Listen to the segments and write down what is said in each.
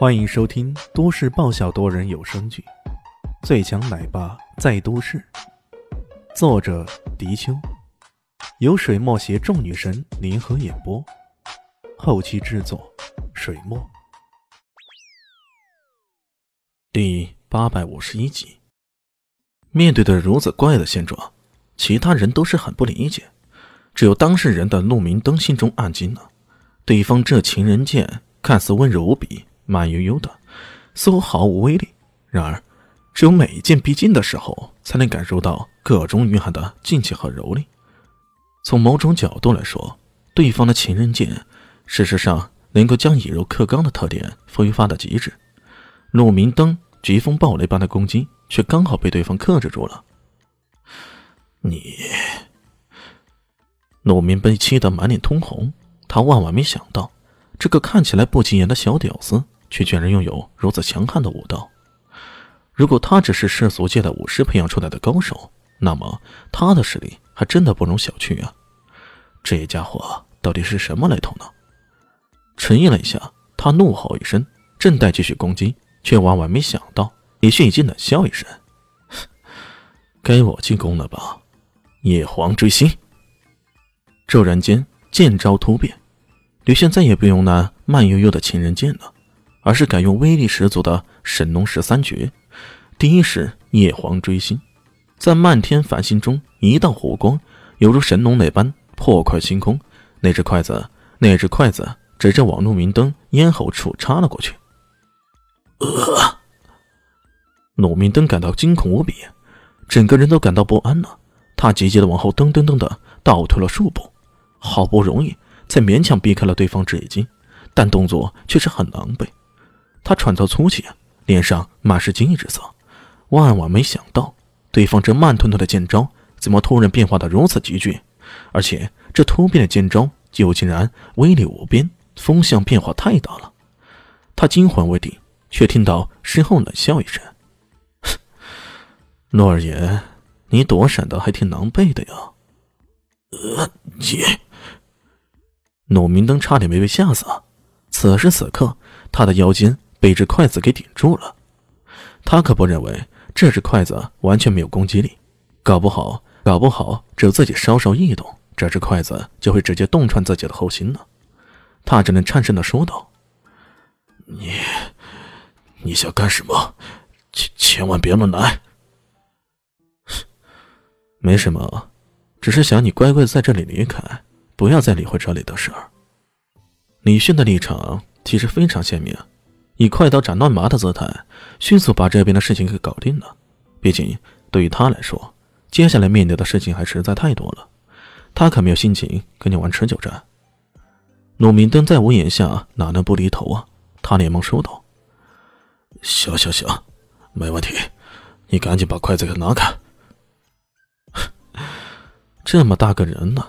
欢迎收听都市爆笑多人有声剧《最强奶爸在都市》，作者：迪秋，由水墨携众女神联合演播，后期制作：水墨。第八百五十一集，面对的如此怪的现状，其他人都是很不理解，只有当事人的陆明灯心中暗惊了。对方这情人剑看似温柔无比。慢悠悠的，似乎毫无威力。然而，只有每一剑逼近的时候，才能感受到各种蕴含的劲气和柔力。从某种角度来说，对方的情人剑，事实上能够将以柔克刚的特点挥发到极致。陆明灯疾风暴雷般的攻击，却刚好被对方克制住了。你，陆明被气得满脸通红，他万万没想到，这个看起来不起眼的小屌丝。却居然拥有如此强悍的武道。如果他只是世俗界的武师培养出来的高手，那么他的实力还真的不容小觑啊！这家伙到底是什么来头呢？沉吟了一下，他怒吼一声，正待继续攻击，却万万没想到，李迅已经冷笑一声：“ 该我进攻了吧？”野皇追星。骤然间，剑招突变，李迅再也不用那慢悠悠的情人剑了。而是改用威力十足的神农十三绝，第一是叶皇追星，在漫天繁星中，一道火光犹如神农那般破块星空。那只筷子，那只筷子指着网路明灯咽喉处插了过去。呃，鲁明灯感到惊恐无比，整个人都感到不安了。他急急的往后噔噔噔的倒退了数步，好不容易才勉强避开了对方这一击，但动作却是很狼狈。他喘着粗气，脸上满是惊异之色，万万没想到，对方这慢吞吞的剑招怎么突然变化的如此急剧，而且这突变的剑招又竟然威力无边，风向变化太大了。他惊魂未定，却听到身后冷笑一声：“诺尔爷，你躲闪的还挺狼狈的呀。”呃，姐，鲁明灯差点没被吓死。此时此刻，他的腰间。被这筷子给顶住了，他可不认为这只筷子完全没有攻击力，搞不好，搞不好，只有自己稍稍一动，这只筷子就会直接洞穿自己的后心呢。他只能颤声的说道：“你，你想干什么？千千万别乱来。没什么，只是想你乖乖在这里离开，不要再理会这里的事儿。”李迅的立场其实非常鲜明。以快刀斩乱麻的姿态，迅速把这边的事情给搞定了。毕竟对于他来说，接下来面对的事情还实在太多了，他可没有心情跟你玩持久战。陆明灯在屋檐下哪能不低头啊？他连忙说道：“行行行，没问题，你赶紧把筷子给拿开。这么大个人呢，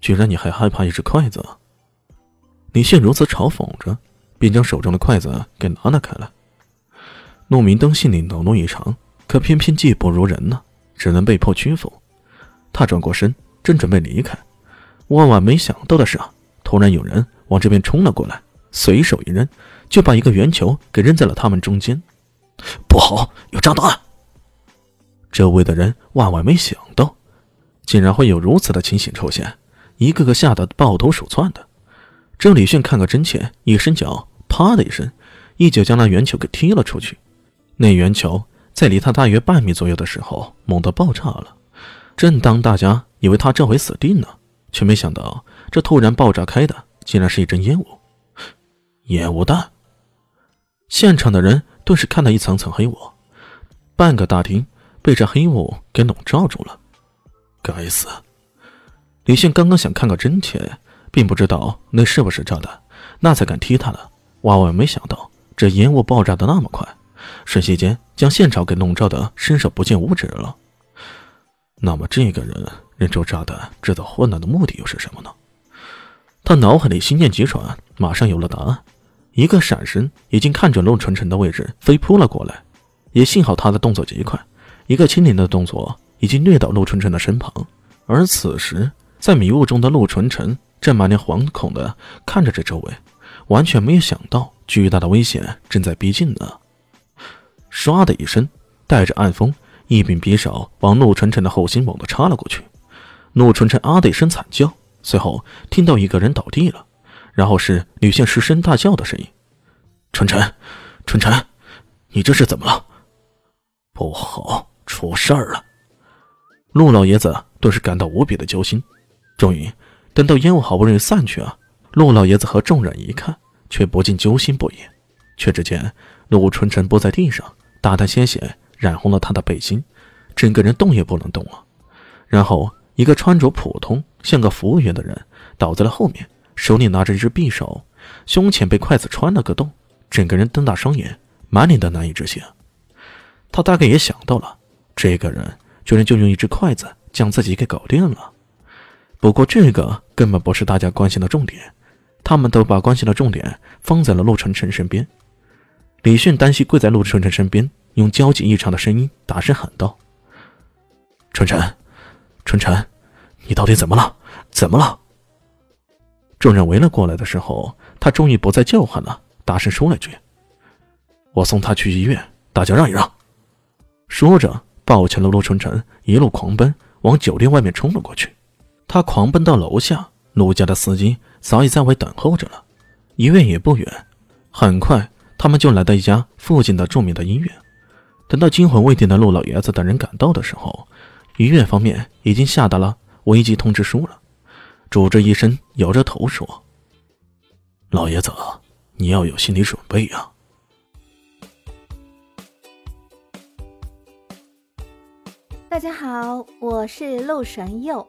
居然你还害怕一只筷子？”李现如此嘲讽着。便将手中的筷子给拿了开来。陆明灯心里恼怒异常，可偏偏技不如人呢，只能被迫屈服。他转过身，正准备离开，万万没想到的是啊，突然有人往这边冲了过来，随手一扔，就把一个圆球给扔在了他们中间。不好，有炸弹！周围的人万万没想到，竟然会有如此的情形出现，一个个吓得抱头鼠窜的。郑李迅看个真切，一伸脚，啪的一声，一脚将那圆球给踢了出去。那圆球在离他大约半米左右的时候，猛地爆炸了。正当大家以为他这回死定了，却没想到这突然爆炸开的，竟然是一阵烟雾。烟雾弹！现场的人顿时看到一层层黑雾，半个大厅被这黑雾给笼罩住了。该死！李迅刚刚想看个真切。并不知道那是不是炸弹，那才敢踢他的。万万没想到，这烟雾爆炸的那么快，瞬息间将现场给笼罩的伸手不见五指了。那么这个人扔出炸弹制造混乱的目的又是什么呢？他脑海里心念急转，马上有了答案。一个闪身，已经看准陆纯纯的位置，飞扑了过来。也幸好他的动作极快，一个轻灵的动作已经掠到陆纯纯的身旁。而此时，在迷雾中的陆纯纯。正满脸惶恐的看着这周围，完全没有想到巨大的危险正在逼近呢。唰的一声，带着暗风，一柄匕首往陆晨晨的后心猛地插了过去。陆晨晨啊的一声惨叫，随后听到一个人倒地了，然后是吕现失声大叫的声音：“晨晨，晨晨，你这是怎么了？不好，出事儿了！”陆老爷子顿时感到无比的揪心。终于，等到烟雾好不容易散去啊，陆老爷子和众人一看，却不禁揪心不已。却只见陆春晨扑在地上，大滩鲜血染红了他的背心，整个人动也不能动了。然后，一个穿着普通、像个服务员的人倒在了后面，手里拿着一只匕首，胸前被筷子穿了个洞，整个人瞪大双眼，满脸的难以置信。他大概也想到了，这个人。居然就用一只筷子将自己给搞定了。不过这个根本不是大家关心的重点，他们都把关心的重点放在了陆晨晨身边。李迅单膝跪在陆晨晨身边，用焦急异常的声音大声喊道：“晨晨，晨晨，你到底怎么了？怎么了？”众人围了过来的时候，他终于不再叫唤了，大声说了句：“我送他去医院，大家让一让。”说着。抱起了陆晨晨，一路狂奔往酒店外面冲了过去。他狂奔到楼下，陆家的司机早已在外等候着了。医院也不远，很快他们就来到一家附近的著名的医院。等到惊魂未定的陆老爷子等人赶到的时候，医院方面已经下达了危机通知书了。主治医生摇着头说：“老爷子，你要有心理准备呀。”大家好，我是陆神佑，